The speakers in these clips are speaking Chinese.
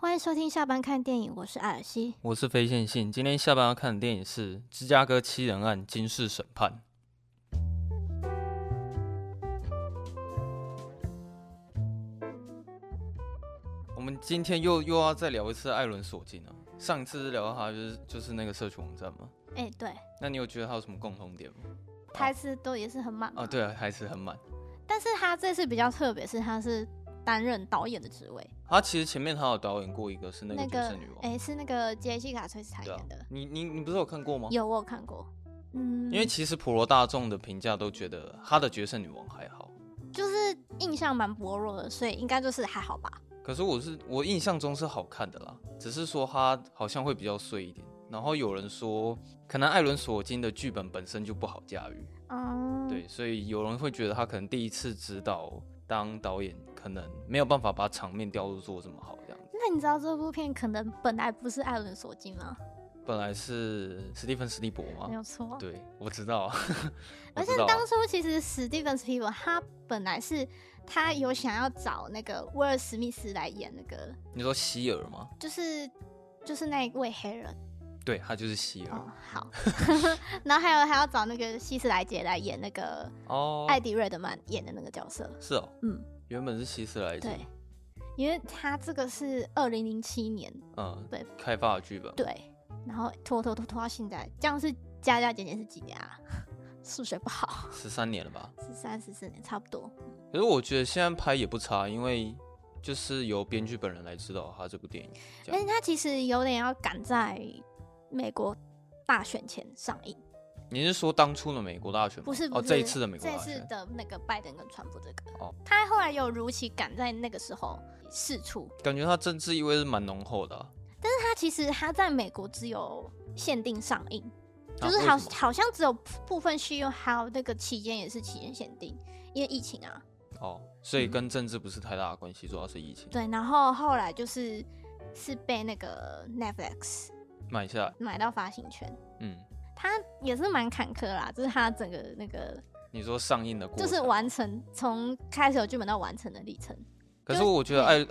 欢迎收听下班看电影，我是艾尔西，我是非线性。今天下班要看的电影是《芝加哥七人案：惊世审判》。我们今天又又要再聊一次艾伦·索金了。上一次聊到他就是就是那个社群网站吗？哎、欸，对。那你有觉得他有什么共同点吗？台词都也是很满啊，对啊，台词很满。但是他这次比较特别，是他是。担任导演的职位，他其实前面他有导演过一个是那个角色女王，哎、是那个杰西卡·崔斯坦演的。啊、你你你不是有看过吗？有，我有看过。嗯，因为其实普罗大众的评价都觉得他的角色女王还好，就是印象蛮薄弱的，所以应该就是还好吧。可是我是我印象中是好看的啦，只是说他好像会比较碎一点。然后有人说，可能艾伦·索金的剧本本身就不好驾驭，嗯，对，所以有人会觉得他可能第一次指导当导演。可能没有办法把场面调度做这么好，这样子。那你知道这部片可能本来不是艾伦·索金吗？本来是史蒂芬·史蒂博吗？没有错。对，我知道。而且当初其实史蒂芬·史蒂博他本来是他有想要找那个威尔·史密斯来演那个。你说希尔吗？就是就是那一位黑人。对，他就是希尔。哦，好。然后还有还要找那个希斯莱杰来演那个哦，艾迪·瑞德曼演的那个角色。是哦。嗯。原本是希斯莱杰，对，因为他这个是二零零七年，嗯，对，开发的剧本，对，然后拖拖拖拖到现在，这样是加加减减是几年啊？数学不好，十三年了吧？十三十四年差不多。可是我觉得现在拍也不差，因为就是由编剧本人来指导他这部电影，但是他其实有点要赶在美国大选前上映。你是说当初的美国大选吗？不是，不是，哦，这一次的美国大选，这次的那个拜登跟川普这个。哦，他后来有如期赶在那个时候释出，感觉他政治意味是蛮浓厚的啊。但是他其实他在美国只有限定上映，就是好好像只有部分需要，还有那个期间也是期间限定，因为疫情啊。哦，所以跟政治不是太大的关系，主要是疫情。对，然后后来就是是被那个 Netflix 买下来，买到发行权。嗯。他也是蛮坎坷啦，就是他整个那个，你说上映的过程，就是完成从开始有剧本到完成的历程。可是我觉得艾，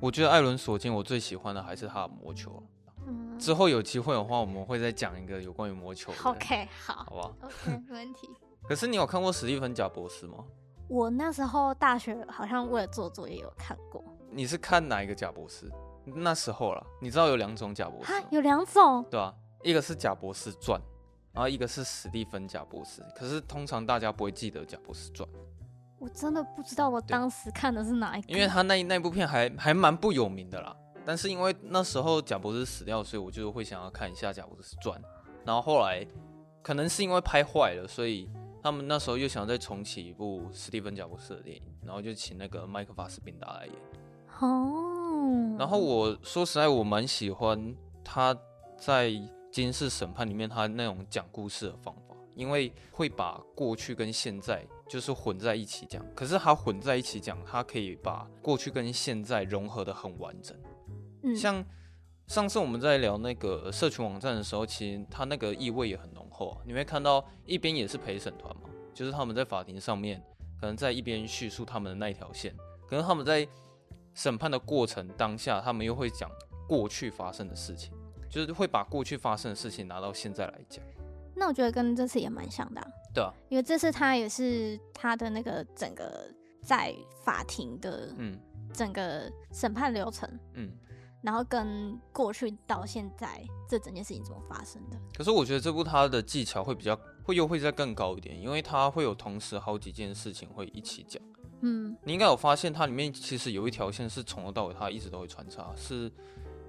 我觉得艾伦索金我最喜欢的还是他的魔球。嗯，之后有机会的话，我们会再讲一个有关于魔球的。OK，好，好不好？OK，没问题。可是你有看过史蒂芬贾博士吗？我那时候大学好像为了做作业有看过。你是看哪一个贾伯斯？那时候了，你知道有两种贾伯斯？有两种？对啊，一个是贾博士传。然后一个是史蒂芬·贾博士，可是通常大家不会记得《贾博士传》。我真的不知道我当时看的是哪一个，因为他那那部片还还蛮不有名的啦。但是因为那时候贾博士死掉，所以我就会想要看一下《贾博士传》。然后后来可能是因为拍坏了，所以他们那时候又想再重启一部史蒂芬·贾博士的电影，然后就请那个麦克·法斯宾达来演。哦。然后我说实在，我蛮喜欢他在。惊世审判里面，他那种讲故事的方法，因为会把过去跟现在就是混在一起讲，可是他混在一起讲，他可以把过去跟现在融合的很完整。嗯，像上次我们在聊那个社群网站的时候，其实他那个意味也很浓厚啊。你会看到一边也是陪审团嘛，就是他们在法庭上面，可能在一边叙述他们的那一条线，可能他们在审判的过程当下，他们又会讲过去发生的事情。就是会把过去发生的事情拿到现在来讲，那我觉得跟这次也蛮像的啊。对啊，因为这次他也是他的那个整个在法庭的，嗯，整个审判流程，嗯，然后跟过去到现在这整件事情怎么发生的。可是我觉得这部他的技巧会比较会又会再更高一点，因为他会有同时好几件事情会一起讲。嗯，你应该有发现它里面其实有一条线是从头到尾它一直都会穿插是。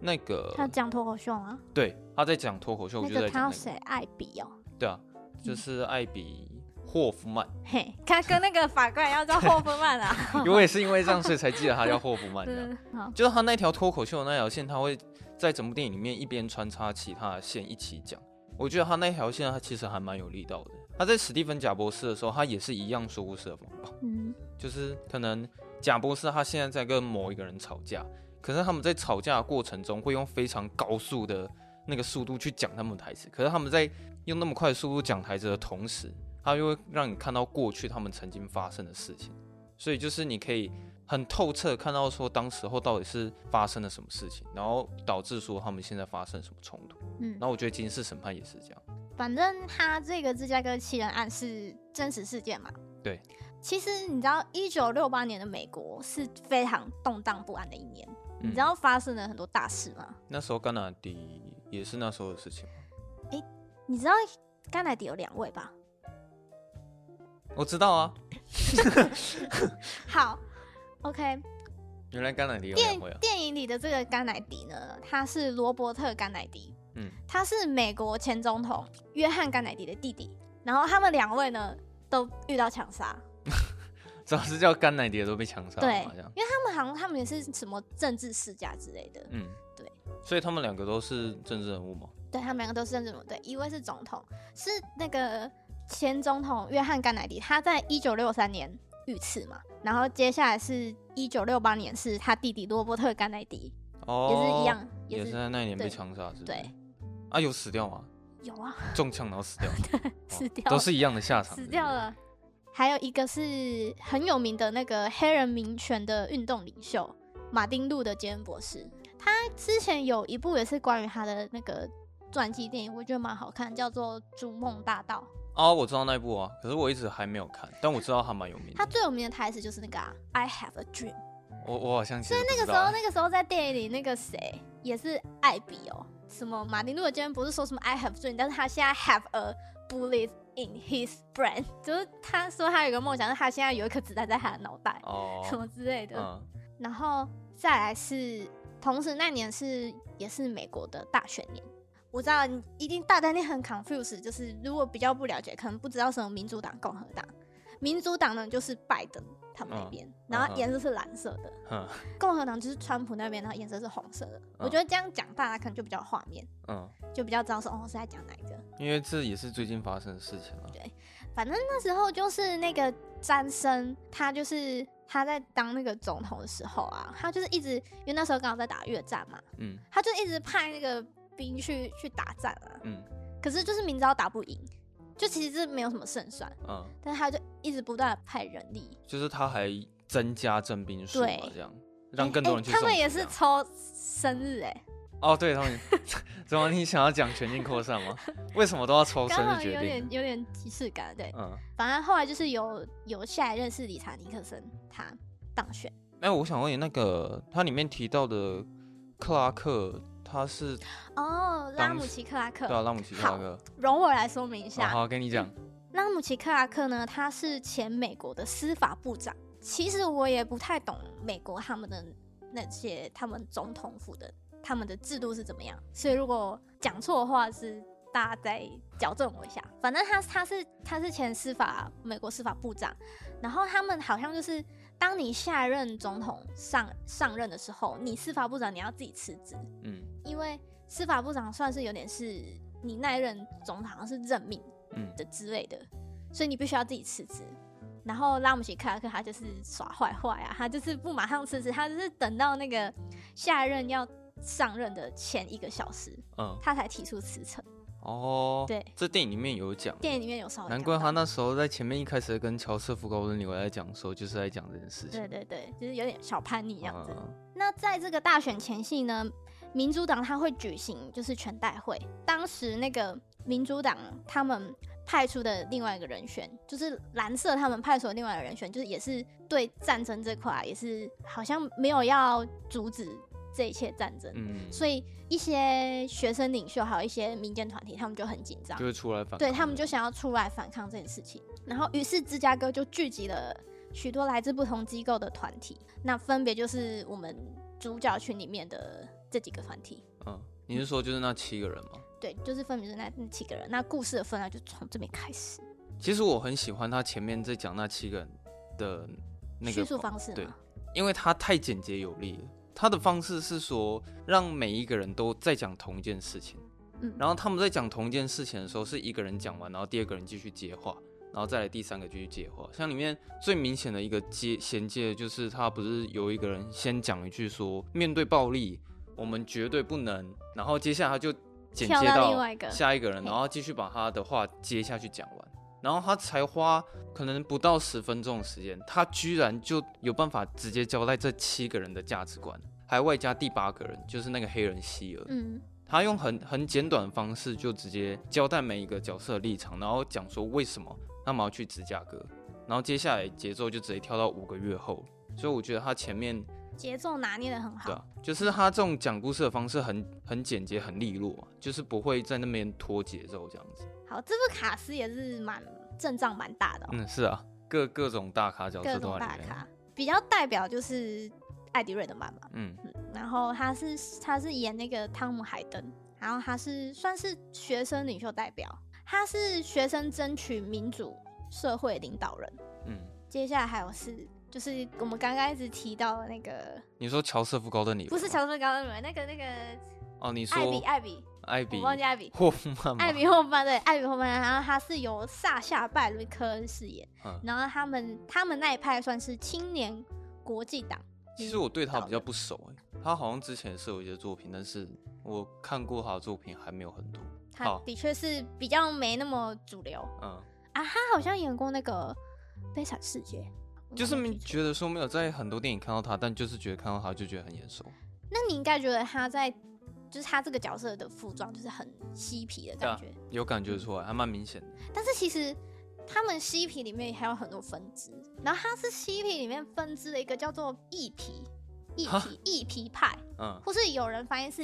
那个他讲脱口秀啊？对，他在讲脱口秀。我觉得他要写艾比哦。对啊，就是艾比霍夫曼。嘿，他跟那个法官要叫霍夫曼啊。因为是因为这样，所以才记得他叫霍夫曼。对，就是他那条脱口秀的那条线，他会在整部电影里面一边穿插其他的线一起讲。我觉得他那条线，他其实还蛮有力道的。他在史蒂芬贾博士的时候，他也是一样说故事的方法。嗯，就是可能贾博士他现在在跟某一个人吵架。可是他们在吵架的过程中会用非常高速的那个速度去讲他们的台词。可是他们在用那么快的速度讲台词的同时，他又会让你看到过去他们曾经发生的事情。所以就是你可以很透彻看到说当时候到底是发生了什么事情，然后导致说他们现在发生什么冲突。嗯，然后我觉得金氏审判也是这样。反正他这个芝加哥七人案是真实事件嘛。对。其实你知道，一九六八年的美国是非常动荡不安的一年。嗯、你知道发生了很多大事吗？那时候甘乃迪也是那时候的事情。哎、欸，你知道甘乃迪有两位吧？我知道啊。好，OK。原来甘乃迪有两位啊。电影里的这个甘乃迪呢，他是罗伯特甘乃迪。嗯，他是美国前总统约翰甘乃迪的弟弟。然后他们两位呢，都遇到枪杀。主要是叫甘乃迪的都被枪杀，对，因为他们好像他们也是什么政治世家之类的，嗯，对，所以他们两个都是政治人物吗？对，他们两个都是政治人物，对，一位是总统，是那个前总统约翰甘乃迪，他在一九六三年遇刺嘛，然后接下来是一九六八年是他弟弟罗伯特甘乃迪，哦，也是一样，也是，也是在那一年被枪杀，是？对，啊，有死掉吗？有啊，中枪然后死掉，死掉，都是一样的下场，死掉了。还有一个是很有名的那个黑人民权的运动领袖马丁路德杰恩博士，他之前有一部也是关于他的那个传记电影，我觉得蛮好看，叫做《逐梦大道》。哦，我知道那部啊，可是我一直还没有看，但我知道他蛮有名的。他最有名的台词就是那个啊，“I have a dream”。我我好像。所以那个时候，那个时候在电影里，那个谁也是艾比哦，什么马丁路德杰恩博士说什么 “I have a dream”，但是他现在 have a bullet。In his brain，就是他说他有个梦想，是他现在有一颗子弹在他的脑袋，oh, 什么之类的。嗯、然后再来是，同时那年是也是美国的大选年。我知道你一定大家你很 confused，就是如果比较不了解，可能不知道什么民主党、共和党。民主党呢就是拜登他们那边，嗯、然后颜色是蓝色的。嗯、共和党就是川普那边，然后颜色是红色的。嗯、我觉得这样讲大家可能就比较画面，嗯，就比较知道说哦是在讲哪一个。因为这也是最近发生的事情了。对，反正那时候就是那个詹森，他就是他在当那个总统的时候啊，他就是一直因为那时候刚好在打越战嘛，嗯，他就一直派那个兵去去打仗啊，嗯，可是就是明知道打不赢，就其实是没有什么胜算，嗯，但是他就一直不断的派人力，就是他还增加征兵数，嘛，这样让更多人去、欸欸。他们也是抽生日哎、欸。哦，对他们，怎么你想要讲全境扩散吗？为什么都要抽生日决定？有点有点即视感，对，嗯，反正后来就是有有下来认识理查尼克森，他当选。哎、欸，我想问你，那个他里面提到的克拉克，他是哦，拉姆齐克拉克，对啊，拉姆齐克拉克，容我来说明一下。好，好，跟你讲，拉姆齐克拉克呢，他是前美国的司法部长。其实我也不太懂美国他们的那些他们总统府的。他们的制度是怎么样？所以如果讲错的话，是大家再矫正我一下。反正他他是他是前司法美国司法部长，然后他们好像就是，当你下任总统上上任的时候，你司法部长你要自己辞职，嗯，因为司法部长算是有点是你那一任总统好像是任命的之类的，嗯，所以你必须要自己辞职。然后拉姆齐克拉克他就是耍坏坏啊，他就是不马上辞职，他就是等到那个下任要。上任的前一个小时，嗯，他才提出辞呈。哦，对，这电影里面有讲，电影里面有稍微。难怪他那时候在前面一开始跟乔瑟夫高登纽在讲的时候，就是在讲这件事情。对对对，就是有点小叛逆这样子。嗯、那在这个大选前夕呢，民主党他会举行就是全代会。当时那个民主党他们派出的另外一个人选，就是蓝色他们派出的另外一个人选，就是也是对战争这块也是好像没有要阻止。这一切战争，嗯，所以一些学生领袖还有一些民间团体，他们就很紧张，就会出来反抗，对，他们就想要出来反抗这件事情。然后，于是芝加哥就聚集了许多来自不同机构的团体，那分别就是我们主角群里面的这几个团体。嗯，你是说就是那七个人吗？对，就是分别是那那七个人。那故事的分量就从这边开始。其实我很喜欢他前面在讲那七个人的那个叙述方式，对，因为他太简洁有力了。他的方式是说，让每一个人都在讲同一件事情，嗯，然后他们在讲同一件事情的时候，是一个人讲完，然后第二个人继续接话，然后再来第三个继续接话。像里面最明显的一个接衔接，就是他不是有一个人先讲一句说，面对暴力，我们绝对不能，然后接下来他就剪接到下一个人，然后继续把他的话接下去讲完。然后他才花可能不到十分钟的时间，他居然就有办法直接交代这七个人的价值观，还外加第八个人就是那个黑人希尔。嗯，他用很很简短的方式就直接交代每一个角色的立场，然后讲说为什么他们要去芝加哥，然后接下来节奏就直接跳到五个月后，所以我觉得他前面。节奏拿捏的很好，对啊，就是他这种讲故事的方式很很简洁、很利落，就是不会在那边拖节奏这样子。好，这部卡斯也是蛮阵仗蛮大的喔。嗯，是啊，各各种大咖角色都。各种大咖，比较代表就是艾迪瑞德曼嘛。嗯，嗯，然后他是他是演那个汤姆海登，然后他是算是学生领袖代表，他是学生争取民主社会领导人。嗯，接下来还有是。就是我们刚刚一直提到的那个，你说乔瑟夫高登李维？不是乔瑟夫高登李维，那个那个哦，你说艾比艾比艾比，我忘记艾比霍夫曼，艾比霍夫曼对，艾比霍夫曼，然后他是由萨夏拜伦科恩饰演，嗯，然后他们他们那一派算是青年国际党。其实我对他比较不熟哎，他好像之前是有一些作品，但是我看过他的作品还没有很多。他的确是比较没那么主流，嗯啊，他好像演过那个《悲惨世界》。就是没觉得说没有在很多电影看到他，但就是觉得看到他就觉得很眼熟。那你应该觉得他在，就是他这个角色的服装就是很嬉皮的感觉，啊、有感觉出来，还蛮明显的。但是其实他们嬉皮里面还有很多分支，然后他是嬉皮里面分支的一个叫做异皮，异皮异皮派，嗯，或是有人翻译是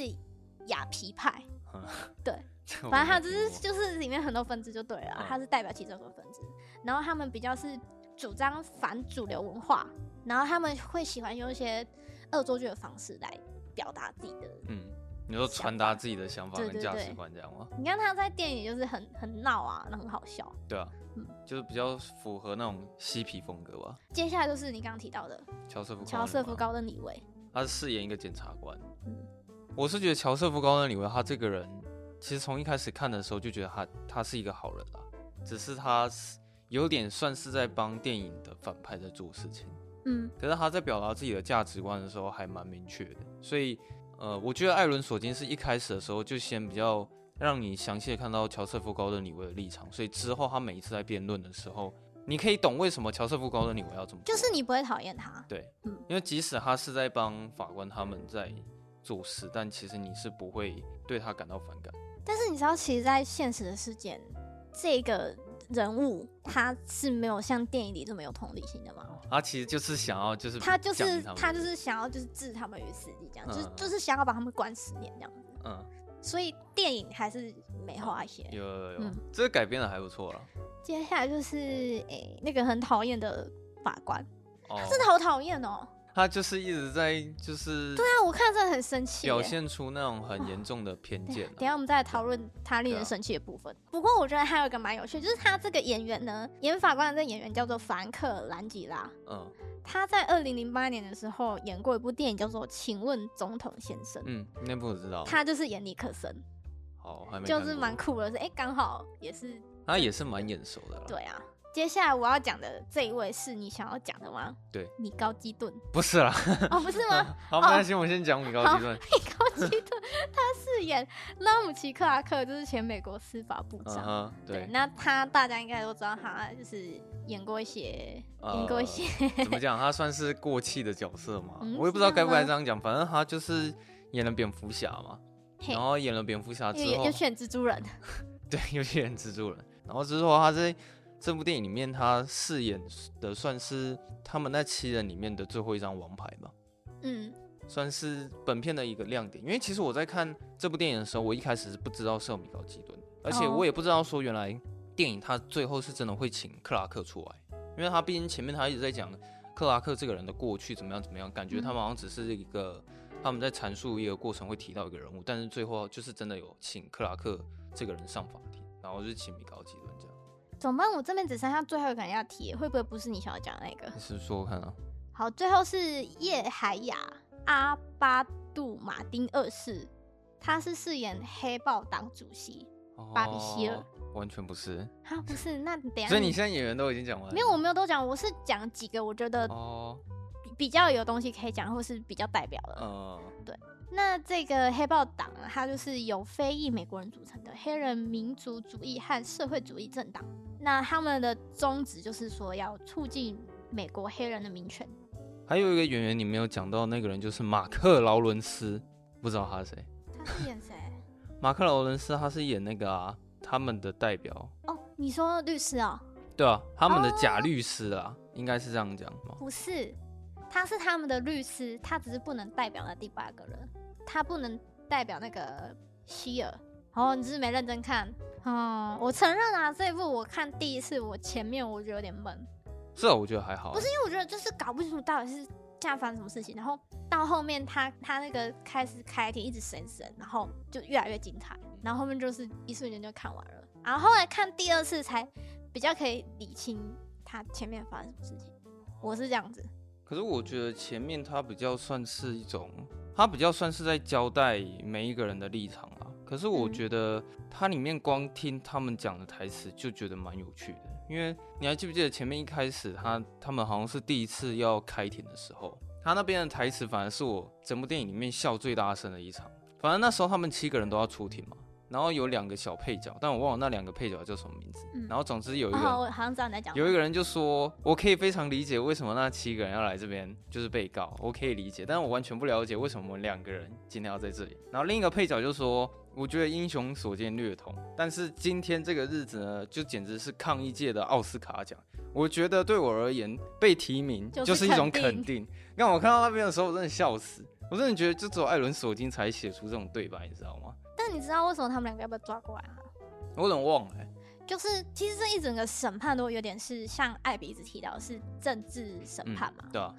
雅皮派，嗯、对，反正他只是就是里面很多分支就对了，嗯、他是代表其中一个分支，然后他们比较是。主张反主流文化，然后他们会喜欢用一些恶作剧的方式来表达自己的，嗯，你说传达自己的想法跟价值观这样吗？你看他在电影就是很很闹啊，那很好笑。对啊，嗯，就是比较符合那种嬉皮风格吧。接下来就是你刚刚提到的乔瑟夫乔瑟夫高登李维，他是饰演一个检察官。嗯，我是觉得乔瑟夫高登李维他这个人，其实从一开始看的时候就觉得他他是一个好人啦，只是他是。有点算是在帮电影的反派在做事情，嗯，可是他在表达自己的价值观的时候还蛮明确的，所以，呃，我觉得艾伦·索金是一开始的时候就先比较让你详细的看到乔瑟夫·高登·李维的立场，所以之后他每一次在辩论的时候，你可以懂为什么乔瑟夫·高登·李维要这么做，就是你不会讨厌他，对，嗯，因为即使他是在帮法官他们在做事，但其实你是不会对他感到反感。但是你知道，其实，在现实的事件，这个。人物他是没有像电影里这么有同理心的吗？他其实就是想要，就是他就是他就是想要就是置他们于死地这样，嗯、就是就是想要把他们关十年这样子。嗯，所以电影还是美化一些。有有有，嗯、这个改编的还不错了。接下来就是诶、欸，那个很讨厌的法官，真的好讨厌哦。他就是一直在，就是对啊，我看真的很生气，表现出那种很严重的偏见。等下我们再来讨论他令人生气的部分。啊、不过我觉得还有一个蛮有趣，就是他这个演员呢，演法官的这个演员叫做凡克·兰吉拉。嗯，他在二零零八年的时候演过一部电影叫做《请问总统先生》。嗯，那部我知道。他就是演尼克森。好，还没就是蛮酷的，是哎，刚好也是。他也是蛮眼熟的啦。对啊。接下来我要讲的这一位是你想要讲的吗？对，米高基顿不是啦。哦，不是吗？好，没关系，我先讲米高基顿。米高基顿，他饰演拉姆齐克拉克，就是前美国司法部长。对，那他大家应该都知道，他就是演过一些，演过一些。怎么讲？他算是过气的角色嘛？我也不知道该不该这样讲。反正他就是演了蝙蝠侠嘛，然后演了蝙蝠侠之后，又选蜘蛛人。对，又演蜘蛛人。然后之后他在。这部电影里面，他饰演的算是他们那七人里面的最后一张王牌吧。嗯，算是本片的一个亮点。因为其实我在看这部电影的时候，我一开始是不知道是有米高基顿，而且我也不知道说原来电影他最后是真的会请克拉克出来，因为他毕竟前面他一直在讲克拉克这个人的过去怎么样怎么样，感觉他们好像只是一个他们在阐述一个过程会提到一个人物，但是最后就是真的有请克拉克这个人上法庭，然后就请米高基顿。怎么办？我这边只剩下最后一个人要提，会不会不是你想要讲的那个？你是说我看啊。好，最后是叶海雅阿巴杜马丁二世，他是饰演黑豹党主席、哦、巴比希尔。完全不是。他，不是？那等下。所以你现在演员都已经讲完了？没有，我没有都讲，我是讲几个我觉得哦比较有东西可以讲，或是比较代表的。哦。对。那这个黑豹党啊，它就是由非裔美国人组成的黑人民族主义和社会主义政党。那他们的宗旨就是说要促进美国黑人的民权。还有一个演员你没有讲到，那个人就是马克劳伦斯，不知道他是谁？他是演谁？马克劳伦斯他是演那个啊，他们的代表。哦，你说律师啊？对啊，他们的假律师啊，哦、应该是这样讲吗？不是，他是他们的律师，他只是不能代表那第八个人，他不能代表那个希尔。哦，你是，是没认真看？嗯，我承认啊，这一部我看第一次，我前面我觉得有点闷。是啊，我觉得还好、啊。不是因为我觉得就是搞不清楚到底是现在发生什么事情，然后到后面他他那个开始开庭一直审审，然后就越来越精彩，然后后面就是一瞬间就看完了，然后后来看第二次才比较可以理清他前面发生什么事情。我是这样子。可是我觉得前面他比较算是一种，他比较算是在交代每一个人的立场啊。可是我觉得它里面光听他们讲的台词就觉得蛮有趣的。因为你还记不记得前面一开始他他们好像是第一次要开庭的时候，他那边的台词反而是我整部电影里面笑最大声的一场。反正那时候他们七个人都要出庭嘛，然后有两个小配角，但我忘了那两个配角叫什么名字。然后总之有一个人，好像知道你在讲。有一个人就说：“我可以非常理解为什么那七个人要来这边就是被告，我可以理解，但是我完全不了解为什么我们两个人今天要在这里。”然后另一个配角就说。我觉得英雄所见略同，但是今天这个日子呢，就简直是抗议界的奥斯卡奖。我觉得对我而言，被提名就是一种肯定。让我看到那边的时候，我真的笑死。我真的觉得，就只有艾伦·索金才写出这种对白，你知道吗？但你知道为什么他们两个要被抓过来吗？我怎么忘了、欸。就是其实这一整个审判都有点是像艾比一直提到是政治审判嘛、嗯？对啊。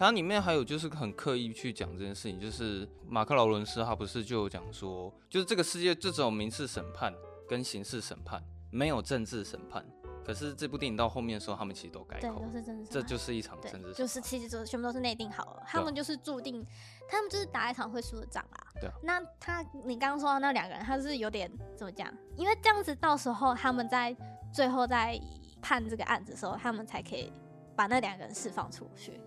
它里面还有就是很刻意去讲这件事情，就是马克劳伦斯他不是就讲说，就是这个世界就只有民事审判跟刑事审判，没有政治审判。可是这部电影到后面的时候，他们其实都改口，对，都是政治。这就是一场政治，就是其实就全部都是内定好了，他们就是注定，他们就是打一场会输的仗啊。对啊。那他你刚刚说到那两个人，他是有点怎么讲？因为这样子到时候他们在最后在判这个案子的时候，他们才可以把那两个人释放出去。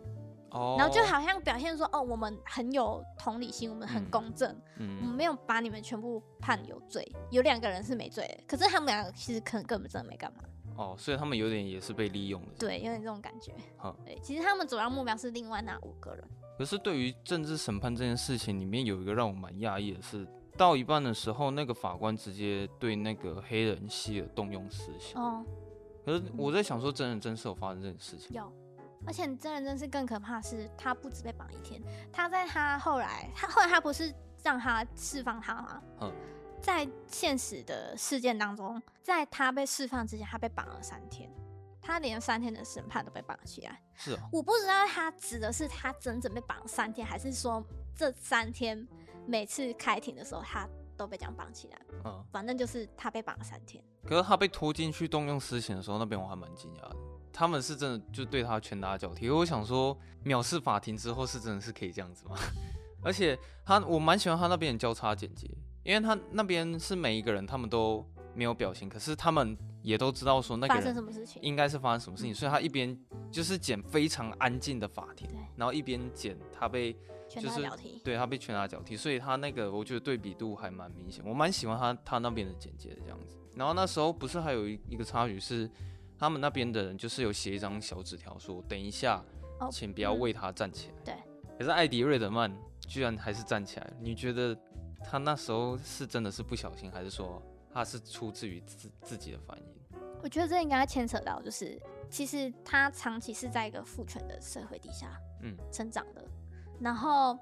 然后就好像表现说，哦，我们很有同理心，我们很公正，嗯，我们没有把你们全部判有罪，有两个人是没罪的，可是他们两个其实可能根本真的没干嘛。哦，所以他们有点也是被利用的。对，有点这种感觉。好，对，其实他们主要目标是另外那五个人。可是对于政治审判这件事情里面，有一个让我蛮讶异的是，到一半的时候，那个法官直接对那个黑人希尔动用私刑。哦。可是我在想说，真人真事有发生这件事情？有。而且真人真事更可怕的是，他不止被绑一天，他在他后来，他后来他不是让他释放他吗？嗯，在现实的事件当中，在他被释放之前，他被绑了三天，他连三天的审判都被绑起来。是啊，我不知道他指的是他整整被绑三天，还是说这三天每次开庭的时候他都被这样绑起来。嗯，反正就是他被绑了三天。可是他被拖进去动用私刑的时候，那边我还蛮惊讶的。他们是真的就对他拳打脚踢，我想说藐视法庭之后是真的是可以这样子吗？而且他我蛮喜欢他那边的交叉剪辑，因为他那边是每一个人他们都没有表情，可是他们也都知道说那个人应该是发生什么事情，所以他一边就是剪非常安静的法庭，然后一边剪他被就是对他被拳打脚踢，所以他那个我觉得对比度还蛮明显，我蛮喜欢他他那边的剪接的这样子。然后那时候不是还有一一个插曲是。他们那边的人就是有写一张小纸条，说等一下，请不要为他站起来。对。可是艾迪·瑞德曼居然还是站起来。你觉得他那时候是真的是不小心，还是说他是出自于自自己的反应？我觉得这应该牵扯到，就是其实他长期是在一个父权的社会底下，嗯，成长的。然后，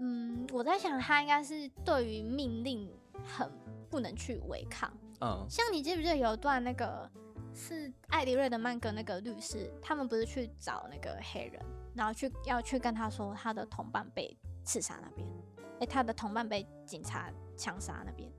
嗯，我在想他应该是对于命令很不能去违抗。嗯。像你记不记得有一段那个？是艾迪·瑞德曼跟那个律师，他们不是去找那个黑人，然后去要去跟他说他的同伴被刺杀那边，哎、欸，他的同伴被警察枪杀那边。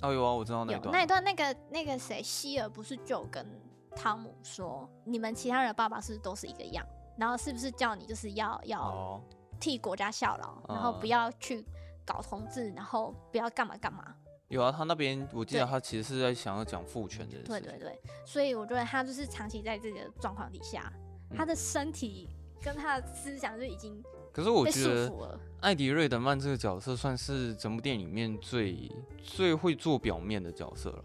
哦，有啊，我知道那一段。那一段，那个那个谁，希尔不是就跟汤姆说，你们其他人的爸爸是不是都是一个样？然后是不是叫你就是要要替国家效劳，哦、然后不要去搞同志，然后不要干嘛干嘛？有啊，他那边我记得他其实是在想要讲父权的。对对对，所以我觉得他就是长期在这个状况底下，他的身体跟他的思想就已经。可是我觉得艾迪·瑞德曼这个角色算是整部电影里面最最会做表面的角色了，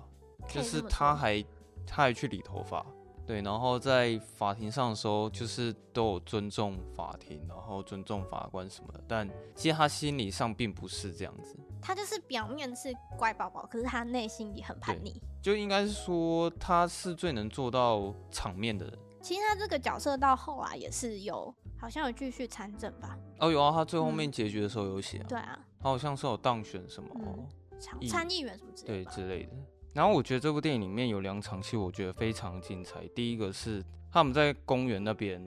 就是他还他还去理头发。对，然后在法庭上的时候，就是都有尊重法庭，然后尊重法官什么的。但其实他心理上并不是这样子，他就是表面是乖宝宝，可是他内心里很叛逆。就应该是说，他是最能做到场面的人。其实他这个角色到后来也是有，好像有继续参政吧？哦，有啊，他最后面结局的时候有写啊。对啊，他好像是有当选什么参参议员什么之类的，对之类的。然后我觉得这部电影里面有两场戏，我觉得非常精彩。第一个是他们在公园那边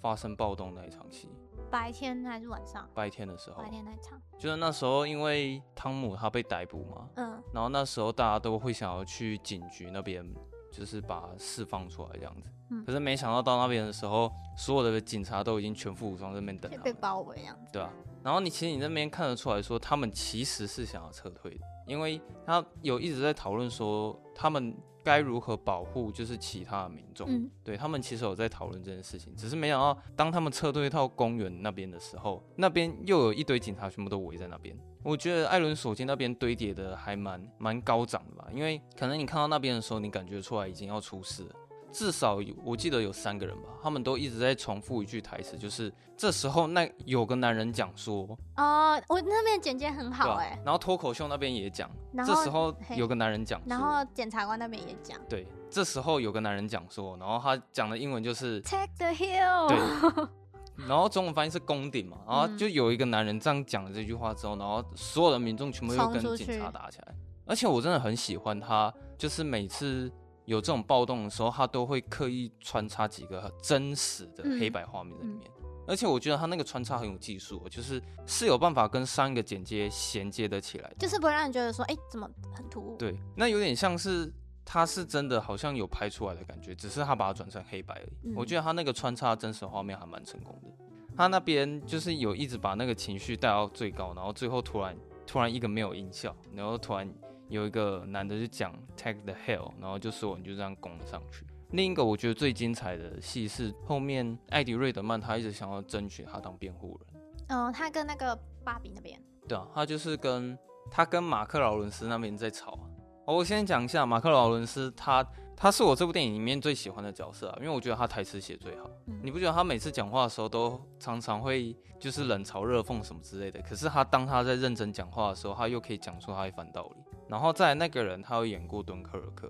发生暴动那一场戏，白天还是晚上？白天的时候。白天那场，就是那时候因为汤姆他被逮捕嘛，嗯，然后那时候大家都会想要去警局那边，就是把他释放出来这样子。嗯，可是没想到到那边的时候，所有的警察都已经全副武装在那边等他，被包围这样子。对啊，然后你其实你那边看得出来说，他们其实是想要撤退的。因为他有一直在讨论说，他们该如何保护就是其他的民众，嗯、对他们其实有在讨论这件事情，只是没想到当他们撤退到公园那边的时候，那边又有一堆警察全部都围在那边。我觉得艾伦索金那边堆叠的还蛮蛮高涨的吧，因为可能你看到那边的时候，你感觉出来已经要出事了。至少有，我记得有三个人吧，他们都一直在重复一句台词，就是这时候那有个男人讲说，哦，我那边剪接很好哎、欸，然后脱口秀那边也讲，这时候有个男人讲，然后检察官那边也讲，对，这时候有个男人讲说，然后他讲的英文就是 Take the hill，对，然后中文翻译是攻顶嘛，然后就有一个男人这样讲了这句话之后，然后所有的民众全部又跟警察打起来，而且我真的很喜欢他，就是每次。有这种暴动的时候，他都会刻意穿插几个真实的黑白画面在里面，嗯嗯、而且我觉得他那个穿插很有技术，就是是有办法跟上一个剪接衔接的起来的，就是不会让人觉得说，哎、欸，怎么很突兀？对，那有点像是他是真的好像有拍出来的感觉，只是他把它转成黑白而已。嗯、我觉得他那个穿插真实画面还蛮成功的，他那边就是有一直把那个情绪带到最高，然后最后突然突然一个没有音效，然后突然。有一个男的就讲 take the hell，然后就说你就这样攻了上去。另一个我觉得最精彩的戏是后面艾迪瑞德曼他一直想要争取他当辩护人。哦，他跟那个芭比那边。对啊，他就是跟他跟马克劳伦斯那边在吵啊。我先讲一下马克劳伦斯他，他他是我这部电影里面最喜欢的角色啊，因为我觉得他台词写最好。嗯、你不觉得他每次讲话的时候都常常会就是冷嘲热讽什么之类的？可是他当他在认真讲话的时候，他又可以讲出他一番道理。然后在那个人，他有演过《敦刻尔克》。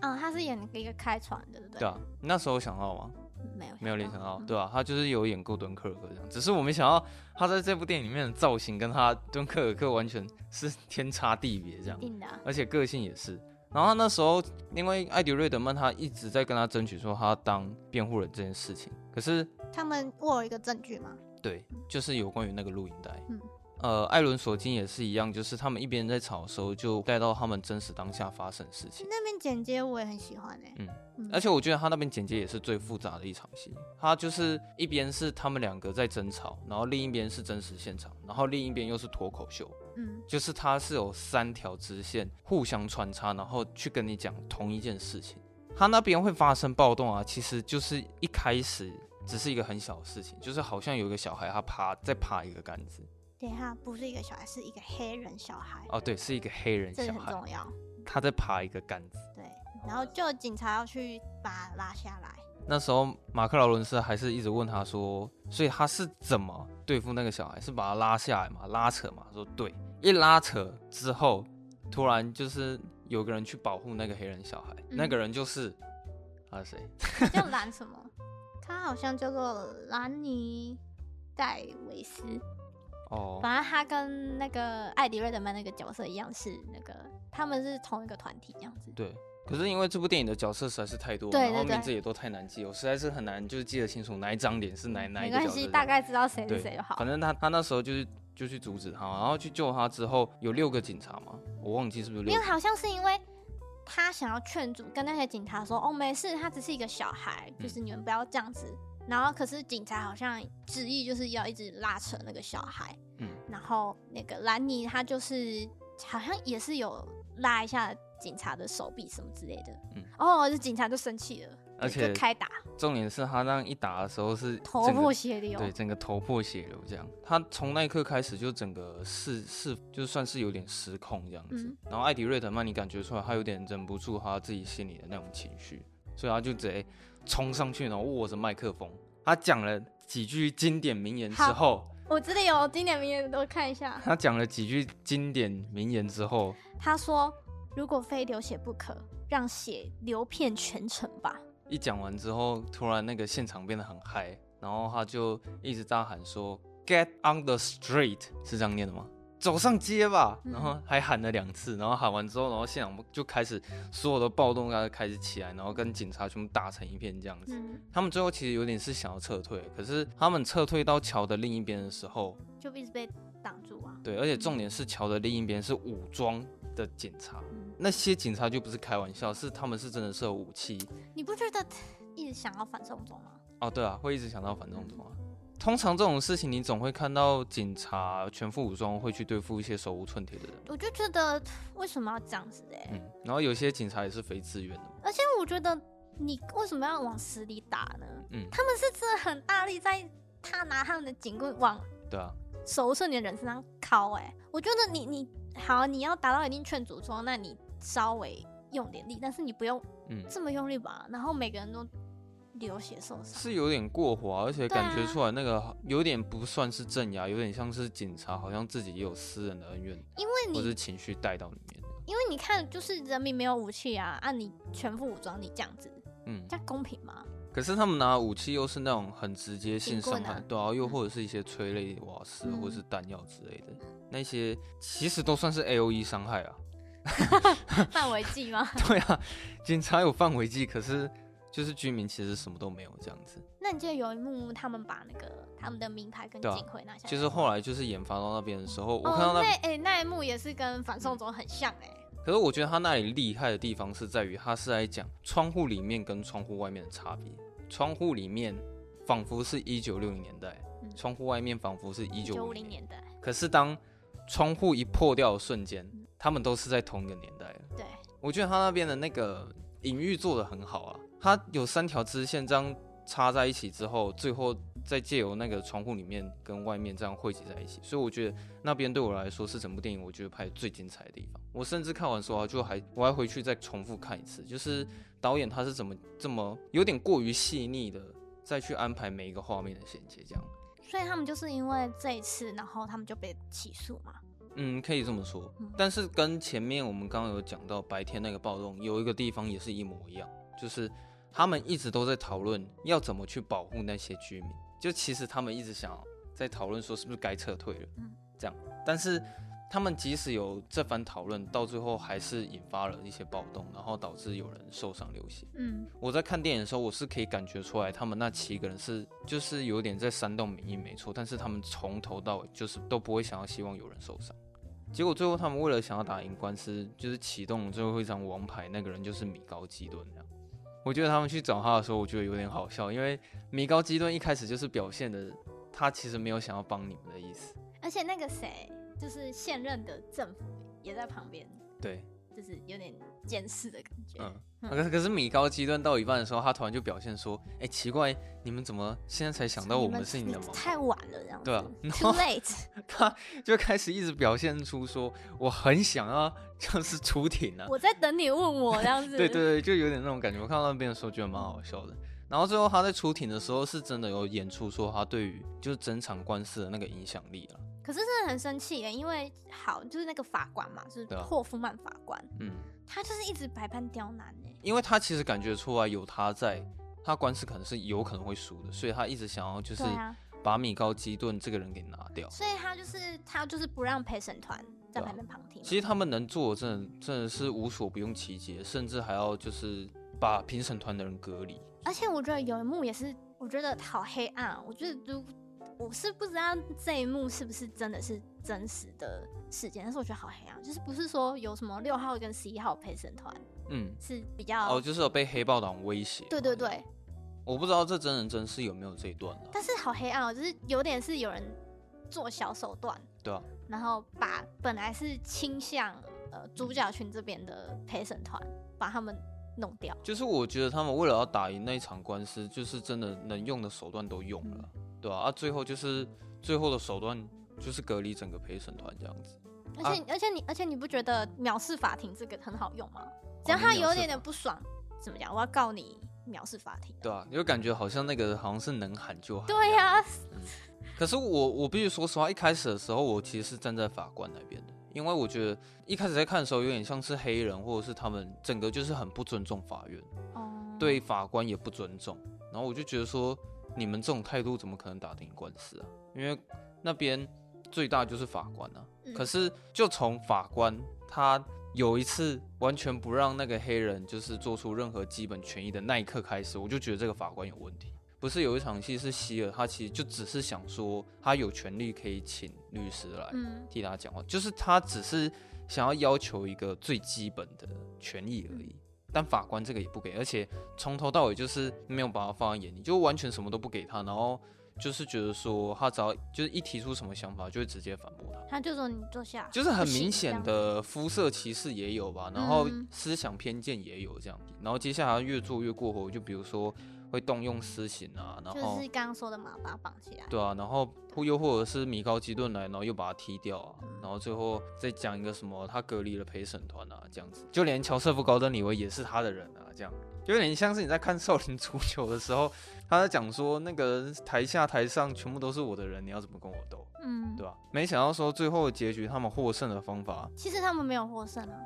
嗯，他是演一个开船的，对不对？对啊，你那时候想到吗？没有，没有联想到，嗯、对啊，他就是有演过《敦刻尔克》这样，只是我没想到他在这部电影里面的造型跟他《敦刻尔克》完全是天差地别这样。定的。而且个性也是。然后他那时候，因为艾迪瑞德曼他一直在跟他争取说他当辩护人这件事情，可是他们握有一个证据吗？对，就是有关于那个录音带。嗯。呃，艾伦索金也是一样，就是他们一边在吵的时候，就带到他们真实当下发生的事情。那边剪接我也很喜欢哎、欸，嗯，而且我觉得他那边剪接也是最复杂的一场戏。他就是一边是他们两个在争吵，然后另一边是真实现场，然后另一边又是脱口秀，嗯，就是他是有三条支线互相穿插，然后去跟你讲同一件事情。他那边会发生暴动啊，其实就是一开始只是一个很小的事情，就是好像有一个小孩他爬在爬一个杆子。对，他不是一个小孩，是一个黑人小孩。哦，对，是一个黑人小孩，这很重要。他在爬一个杆子。对，然后就警察要去把他拉下来。那时候马克劳伦斯还是一直问他说，所以他是怎么对付那个小孩？是把他拉下来嘛？拉扯嘛？说对，一拉扯之后，突然就是有个人去保护那个黑人小孩，嗯、那个人就是他是谁？叫兰什么？他好像叫做兰尼戴维斯。哦，反正他跟那个艾迪瑞德曼那个角色一样，是那个他们是同一个团体这样子。对，可是因为这部电影的角色实在是太多了，然后名字也都太难记，我实在是很难就是记得清楚哪一张脸是哪哪一个角色。没关系，大概知道谁是谁就好。反正他他那时候就是就去阻止他，然后去救他之后，有六个警察嘛，我忘记是不是六个。因为好像是因为他想要劝阻，跟那些警察说：“哦，没事，他只是一个小孩，就是你们不要这样子。”嗯然后，可是警察好像执意就是要一直拉扯那个小孩，嗯，然后那个兰尼他就是好像也是有拉一下警察的手臂什么之类的，嗯，哦，这警察就生气了，而且开打。重点是他那样一打的时候是头破血流，对，整个头破血流这样。他从那一刻开始就整个是是就算是有点失控这样子。嗯、然后艾迪瑞德曼，你感觉出来他有点忍不住他自己心里的那种情绪，所以他就直接冲上去，然后握着麦克风，他讲了几句经典名言之后，我这里有经典名言，都看一下。他讲了几句经典名言之后，他说：“如果非流血不可，让血流遍全城吧。”一讲完之后，突然那个现场变得很嗨，然后他就一直大喊说：“Get on the street”，是这样念的吗？走上街吧。然后还喊了两次，然后喊完之后，然后现场就开始所有的暴动开始开始起来，然后跟警察全部打成一片这样子。他们最后其实有点是想要撤退，可是他们撤退到桥的另一边的时候，就一直被挡住啊。对，而且重点是桥的另一边是武装的警察。那些警察就不是开玩笑，是他们是真的是有武器。你不觉得一直想要反送中吗？哦，对啊，会一直想到反送中啊。通常这种事情，你总会看到警察全副武装会去对付一些手无寸铁的人。我就觉得为什么要这样子哎？嗯，然后有些警察也是非自愿的。而且我觉得你为什么要往死里打呢？嗯，他们是真的很大力在，他拿他们的警棍往对啊手无寸铁的人身上敲哎。我觉得你你好，你要达到一定劝阻说，那你。稍微用点力，但是你不用这么用力吧？嗯、然后每个人都流血受伤，是有点过火，而且感觉出来那个有点不算是镇压，有点像是警察好像自己也有私人的恩怨，因为你或是情绪带到里面。因为你看，就是人民没有武器啊，啊、你全副武装，你这样子，嗯，这样公平吗？可是他们拿武器又是那种很直接性伤害，啊对啊，又或者是一些催泪瓦斯、嗯、或者是弹药之类的，那些其实都算是 A O E 伤害啊。范围计吗？对啊，警察有范围计，可是就是居民其实什么都没有这样子。那你记得有一幕，他们把那个他们的名牌跟警徽拿下来。其实后来就是研发到那边的时候，我看到那哎、哦欸、那一幕也是跟反送中很像哎、欸。可是我觉得他那里厉害的地方是在于，他是在讲窗户里面跟窗户外面的差别。窗户里面仿佛是一九六零年代，嗯、窗户外面仿佛是一九五零年代。可是当窗户一破掉的瞬间。他们都是在同一个年代。对，我觉得他那边的那个隐喻做的很好啊。他有三条支线这样插在一起之后，最后再借由那个窗户里面跟外面这样汇集在一起。所以我觉得那边对我来说是整部电影我觉得拍最精彩的地方。我甚至看完之后就还我还回去再重复看一次，就是导演他是怎么这么有点过于细腻的再去安排每一个画面的衔接这样。所以他们就是因为这一次，然后他们就被起诉嘛。嗯，可以这么说，但是跟前面我们刚刚有讲到白天那个暴动，有一个地方也是一模一样，就是他们一直都在讨论要怎么去保护那些居民，就其实他们一直想在讨论说是不是该撤退了，这样，但是。他们即使有这番讨论，到最后还是引发了一些暴动，然后导致有人受伤流血。嗯，我在看电影的时候，我是可以感觉出来，他们那七个人是就是有点在煽动民意，没错。但是他们从头到尾就是都不会想要希望有人受伤。结果最后他们为了想要打赢官司，就是启动最后一张王牌，那个人就是米高基顿。这样，我觉得他们去找他的时候，我觉得有点好笑，因为米高基顿一开始就是表现的他其实没有想要帮你们的意思，而且那个谁。就是现任的政府也在旁边，对，就是有点监视的感觉。嗯，嗯，可是可是米高基顿到一半的时候，他突然就表现说：“哎、欸，奇怪，你们怎么现在才想到我们是你的吗？太晚了，这样子。”对啊，too late。他就开始一直表现出说：“我很想要，像是出庭啊，我在等你问我这样子。”对对对，就有点那种感觉。我看到那边的时候，觉得蛮好笑的。然后最后他在出庭的时候，是真的有演出说他对于就是整场官司的那个影响力了。可是真的很生气耶，因为好就是那个法官嘛，是霍夫曼法官，嗯，他就是一直百般刁难呢。因为他其实感觉出来有他在，他官司可能是有可能会输的，所以他一直想要就是把米高基顿这个人给拿掉。所以他就是他就是不让陪审团在旁边旁听。其实他们能做的真的真的是无所不用其极，甚至还要就是把评审团的人隔离。而且我觉得有一幕也是，我觉得好黑暗。我觉得如我是不知道这一幕是不是真的是真实的事件，但是我觉得好黑暗，就是不是说有什么六号跟十一号陪审团，嗯，是比较哦，就是有被黑豹党威胁。对对对，我不知道这真人真事有没有这一段，但是好黑暗哦，就是有点是有人做小手段，对啊，然后把本来是倾向呃主角群这边的陪审团，把他们弄掉。就是我觉得他们为了要打赢那一场官司，就是真的能用的手段都用了，嗯、对吧、啊？啊，最后就是最后的手段就是隔离整个陪审团这样子。而且、啊、而且你而且你不觉得藐视法庭这个很好用吗？只要他有一点点不爽，怎么讲？我要告你藐视法庭。对啊，你就感觉好像那个好像是能喊就喊。对呀、啊。嗯。可是我我必须说实话，一开始的时候我其实是站在法官那边的，因为我觉得一开始在看的时候有点像是黑人，或者是他们整个就是很不尊重法院，嗯、对法官也不尊重。然后我就觉得说，你们这种态度怎么可能打赢官司啊？因为那边最大就是法官啊。嗯、可是就从法官他。有一次完全不让那个黑人就是做出任何基本权益的那一刻开始，我就觉得这个法官有问题。不是有一场戏是希尔，他其实就只是想说他有权利可以请律师来替他讲话，嗯、就是他只是想要要求一个最基本的权益而已。但法官这个也不给，而且从头到尾就是没有把他放在眼里，就完全什么都不给他，然后。就是觉得说他只要就是一提出什么想法，就会直接反驳他。他就说你坐下，就是很明显的肤色歧视也有吧，然后思想偏见也有这样，然后接下来越做越过火，就比如说。会动用私刑啊，然后就是刚刚说的嘛，把他绑起来。对啊，然后又或者是米高基顿来，然后又把他踢掉啊，嗯、然后最后再讲一个什么，他隔离了陪审团啊，这样子，就连乔瑟夫高登李维也是他的人啊，这样，就有点像是你在看少林足球的时候，他在讲说那个台下台上全部都是我的人，你要怎么跟我斗？嗯，对吧？没想到说最后的结局，他们获胜的方法，其实他们没有获胜啊。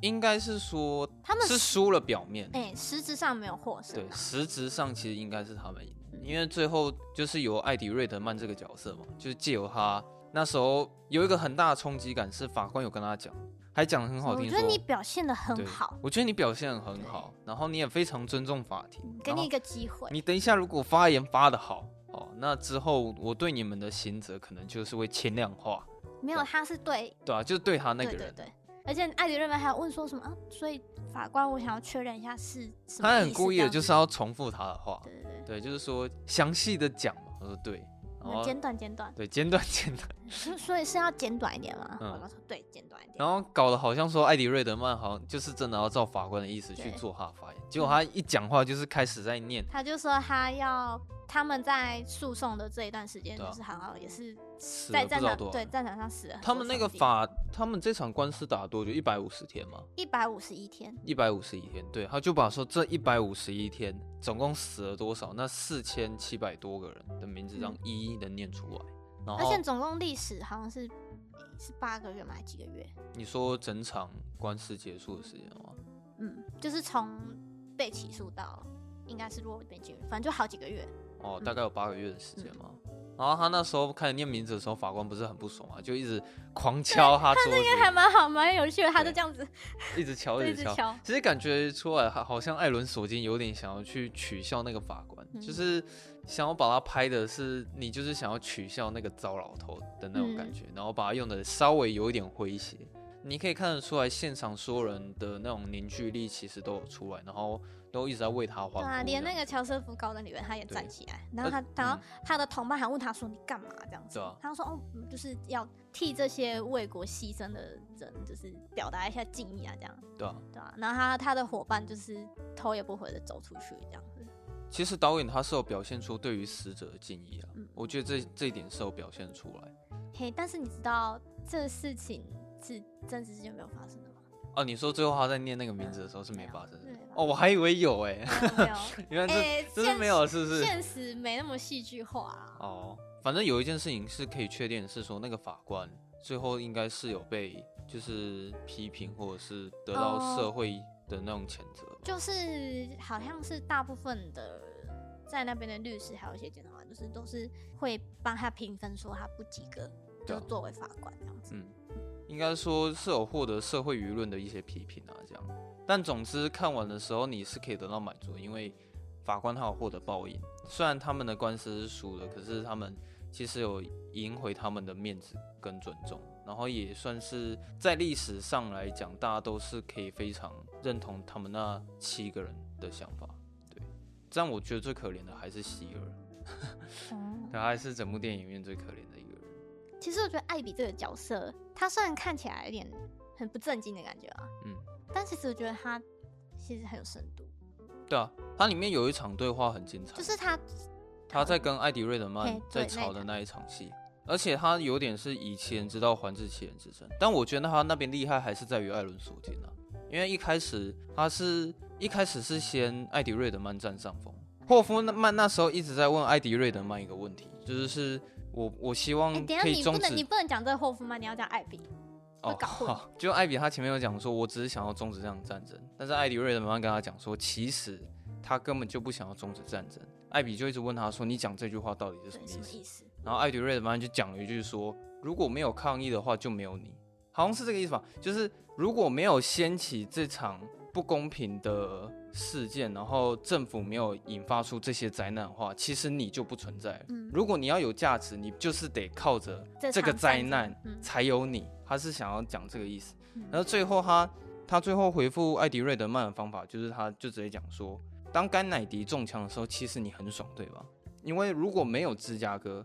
应该是说他们是输了表面，哎、欸，实质上没有获胜。对，实质上其实应该是他们赢，因为最后就是由艾迪瑞德曼这个角色嘛，就是借由他那时候有一个很大的冲击感，是法官有跟他讲，还讲得很好听。我觉得你表现得很好，我觉得你表现得很好，然后你也非常尊重法庭，给你一个机会。你等一下如果发言发的好哦，那之后我对你们的刑责可能就是会轻量化。没有，他是对，对啊，就是对他那个人。对对对。而且艾迪瑞文还有问说什么啊？所以法官，我想要确认一下是什么。他很故意的，就是要重复他的话。对对对，对，就是说详细的讲嘛。我说对，然后简短简短。对，简短简短。所以是要简短一点吗？嗯，对，简短一点。然后搞得好像说艾迪瑞德曼好像就是真的要照法官的意思去做他的发言，结果他一讲话就是开始在念。他就说他要。他们在诉讼的这一段时间，就是好好也是在战场对战场上死了。他们那个法，他们这场官司打多久？一百五十天吗？一百五十一天。一百五十一天，对，他就把说这一百五十一天总共死了多少？那四千七百多个人的名字让一一的念出来。嗯、然后，而且总共历史好像是是八个月吗？还几个月？你说整场官司结束的时间吗？嗯，就是从被起诉到应该是落被结，反正就好几个月。哦，大概有八个月的时间嘛。嗯、然后他那时候开始念名字的时候，法官不是很不爽啊，就一直狂敲他桌子。他那个还蛮好，蛮有趣的，他就这样子一直敲，一直敲。其实感觉出来，好像艾伦索金有点想要去取笑那个法官，嗯、就是想要把它拍的是你，就是想要取笑那个糟老头的那种感觉，嗯、然后把它用的稍微有一点诙谐。你可以看得出来，现场所有人的那种凝聚力其实都有出来，然后。都一直在为他欢呼。对啊，连那个乔瑟夫高登里面他也站起来，然后他，然后他的同伴还问他说：“你干嘛这样子？”他说：“哦，就是要替这些为国牺牲的人，就是表达一下敬意啊，这样。”对啊，对啊。然后他他的伙伴就是头也不回的走出去，这样子。其实导演他是有表现出对于死者的敬意啊，我觉得这这一点是有表现出来。嘿，但是你知道这事情是真实事件没有发生的吗？哦，你说最后他在念那个名字的时候是没发生的。哦，我还以为有哎，原来这真的没有，是不是？现实没那么戏剧化啊。哦，反正有一件事情是可以确定的是说，那个法官最后应该是有被就是批评，或者是得到社会的那种谴责。就是好像是大部分的在那边的律师还有一些检察官，就是都是会帮他评分，说他不及格，就作为法官这样子。嗯，应该说是有获得社会舆论的一些批评啊，这样。但总之看完的时候，你是可以得到满足，因为法官他有获得报应。虽然他们的官司是输了，可是他们其实有赢回他们的面子跟尊重，然后也算是在历史上来讲，大家都是可以非常认同他们那七个人的想法。对，这样我觉得最可怜的还是希尔，他还是整部电影里面最可怜的一个人。其实我觉得艾比这个角色，他虽然看起来有点很不正经的感觉啊，嗯。但其实我觉得他其实很有深度。对啊，他里面有一场对话很精彩，就是他他在跟艾迪瑞德曼在吵的那一场戏，而且他有点是以其人之道还治其人之身。但我觉得他那边厉害还是在于艾伦索金啊，因为一开始他是一开始是先艾迪瑞德曼占上风，霍夫曼那时候一直在问艾迪瑞德曼一个问题，就是是我我希望可以终止，欸、你不能你不能讲这个霍夫曼，你要讲艾比。哦，好，就艾比他前面有讲说，我只是想要终止这场战争，但是艾迪瑞德曼跟他讲说，其实他根本就不想要终止战争。艾比就一直问他说，你讲这句话到底是什么意思？然后艾迪瑞德曼就讲了一句说，如果没有抗议的话，就没有你，好像是这个意思吧？就是如果没有掀起这场不公平的事件，然后政府没有引发出这些灾难的话，其实你就不存在。嗯，如果你要有价值，你就是得靠着这个灾难才有你。他是想要讲这个意思，然后最后他他最后回复艾迪瑞德曼的方法就是，他就直接讲说，当甘乃迪中枪的时候，其实你很爽，对吧？因为如果没有芝加哥，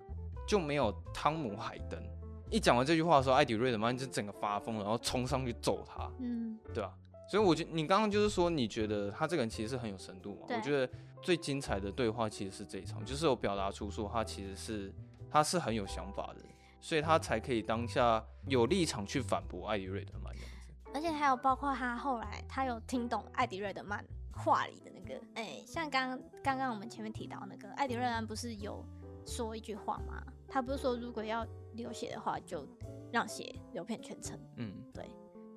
就没有汤姆海登。一讲完这句话的时候，艾迪瑞德曼就整个发疯，然后冲上去揍他，嗯，对吧？所以我觉得你刚刚就是说，你觉得他这个人其实是很有深度嘛？我觉得最精彩的对话其实是这一场，就是有表达出说他其实是他是很有想法的。所以他才可以当下有立场去反驳艾迪瑞德曼这样子，而且还有包括他后来他有听懂艾迪瑞德曼话里的那个，哎、欸，像刚刚刚我们前面提到那个艾迪瑞德曼不是有说一句话吗？他不是说如果要流血的话，就让血流遍全城。嗯，对。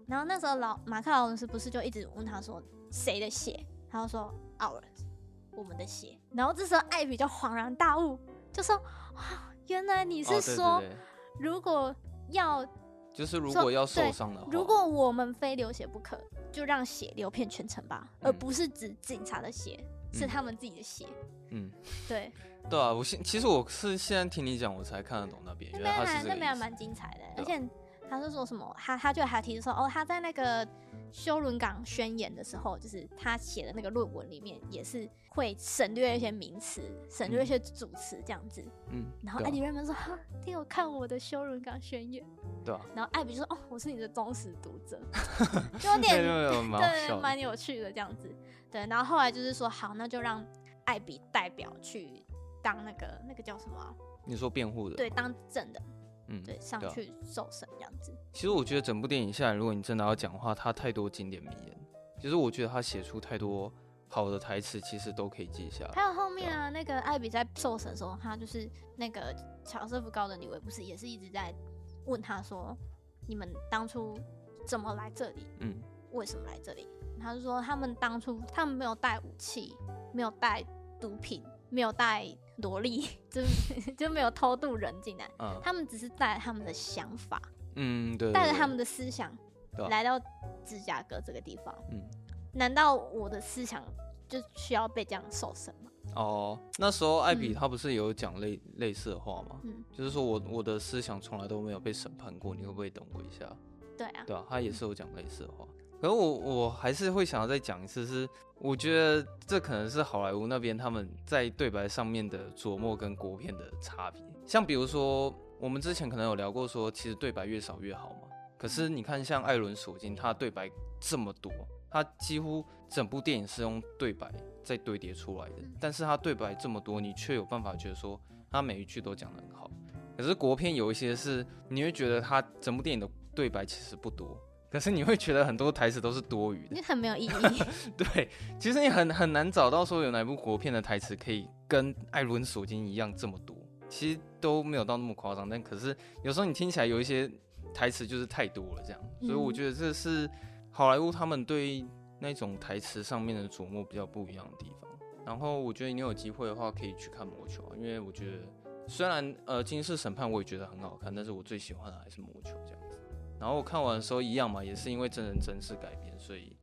然后那时候老马克劳伦斯不是就一直问他说谁的血？他就说 ours，我们的血。然后这时候艾比就恍然大悟，就说原来你是说。如果要，就是如果要受伤的话，如果我们非流血不可，就让血流遍全城吧，嗯、而不是指警察的血，嗯、是他们自己的血。嗯，对，对啊，我现其实我是现在听你讲，我才看得懂那边，那边还那边还蛮精彩的，而且。他是说什么？他他就还提出说，哦，他在那个修伦港宣言的时候，就是他写的那个论文里面，也是会省略一些名词，省略一些主词这样子。嗯。然后艾迪瑞们说：“哈，你有看我的修伦港宣言？”对啊。然后艾比就说：“哦，我是你的忠实读者。”就有点对，蛮有趣的这样子。对。然后后来就是说，好，那就让艾比代表去当那个那个叫什么啊？你说辩护的？对，当证的。嗯，对，上去受审这样子。其实我觉得整部电影下来，如果你真的要讲的话，它太多经典名言。其实我觉得他写出太多好的台词，其实都可以记下来。还有后面啊，那个艾比在受审的时候，他就是那个乔瑟夫高的李维不是也是一直在问他说：“你们当初怎么来这里？嗯，为什么来这里？”他就说：“他们当初他们没有带武器，没有带毒品，没有带。”萝莉 就 就没有偷渡人进来，嗯，他们只是带他们的想法，嗯，对，带着他们的思想来到芝加哥这个地方，嗯，难道我的思想就需要被这样受审吗？哦，那时候艾比他不是有讲类类似的话吗？嗯，就是说我我的思想从来都没有被审判过，你会不会等我一下？对啊，对啊，他也是有讲类似的话。可是我我还是会想要再讲一次，是我觉得这可能是好莱坞那边他们在对白上面的琢磨跟国片的差别。像比如说，我们之前可能有聊过，说其实对白越少越好嘛。可是你看，像艾伦索金，他对白这么多，他几乎整部电影是用对白在堆叠出来的。但是他对白这么多，你却有办法觉得说他每一句都讲得很好。可是国片有一些是，你会觉得他整部电影的对白其实不多。可是你会觉得很多台词都是多余的，你很没有意义。对，其实你很很难找到说有哪部国片的台词可以跟艾伦索金一样这么多，其实都没有到那么夸张。但可是有时候你听起来有一些台词就是太多了，这样。所以我觉得这是好莱坞他们对那种台词上面的琢磨比较不一样的地方。然后我觉得你有机会的话可以去看《魔球》，因为我觉得虽然呃《惊世审判》我也觉得很好看，但是我最喜欢的还是《魔球》这样。然后我看完的时候一样嘛，也是因为真人真事改编，所以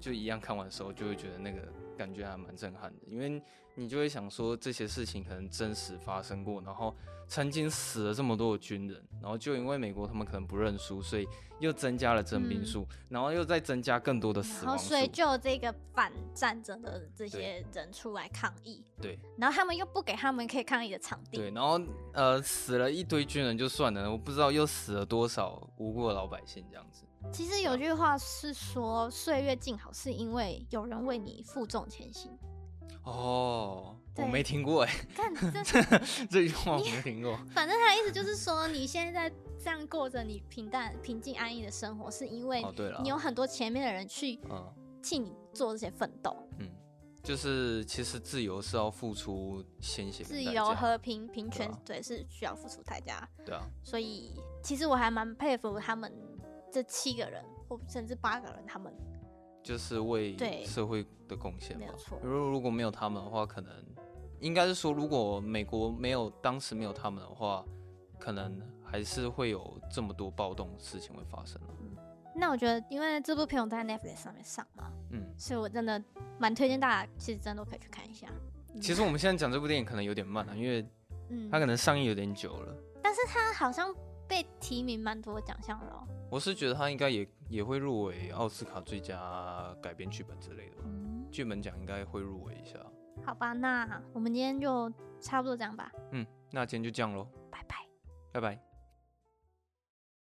就一样看完的时候就会觉得那个感觉还蛮震撼的，因为你就会想说这些事情可能真实发生过，然后。曾经死了这么多的军人，然后就因为美国他们可能不认输，所以又增加了征兵数，嗯、然后又再增加更多的死亡数，所以就有这个反战争的这些人出来抗议。对，然后他们又不给他们可以抗议的场地。对，然后呃死了一堆军人就算了，我不知道又死了多少无辜的老百姓这样子。其实有句话是说，岁月静好是因为有人为你负重前行。哦，我没听过哎，看这 这句话我没听过。反正他的意思就是说，你现在这样过着你平淡、平静、安逸的生活，是因为你有很多前面的人去替你做这些奋斗。嗯，就是其实自由是要付出鲜血，自由、和平、平权，对，是需要付出代价。对啊，所以其实我还蛮佩服他们这七个人，或甚至八个人，他们。就是为社会的贡献，没有错。如果如果没有他们的话，可能应该是说，如果美国没有当时没有他们的话，可能还是会有这么多暴动的事情会发生。嗯，那我觉得，因为这部片我在 Netflix 上面上嘛，嗯，所以我真的蛮推荐大家，其实真的都可以去看一下。其实我们现在讲这部电影可能有点慢啊，因为它可能上映有点久了，嗯，但是它好像被提名蛮多奖项了哦。我是觉得他应该也也会入围奥斯卡最佳改编剧本之类的吧，剧、嗯、本奖应该会入围一下。好吧，那我们今天就差不多这样吧。嗯，那今天就这样喽，拜拜，拜拜。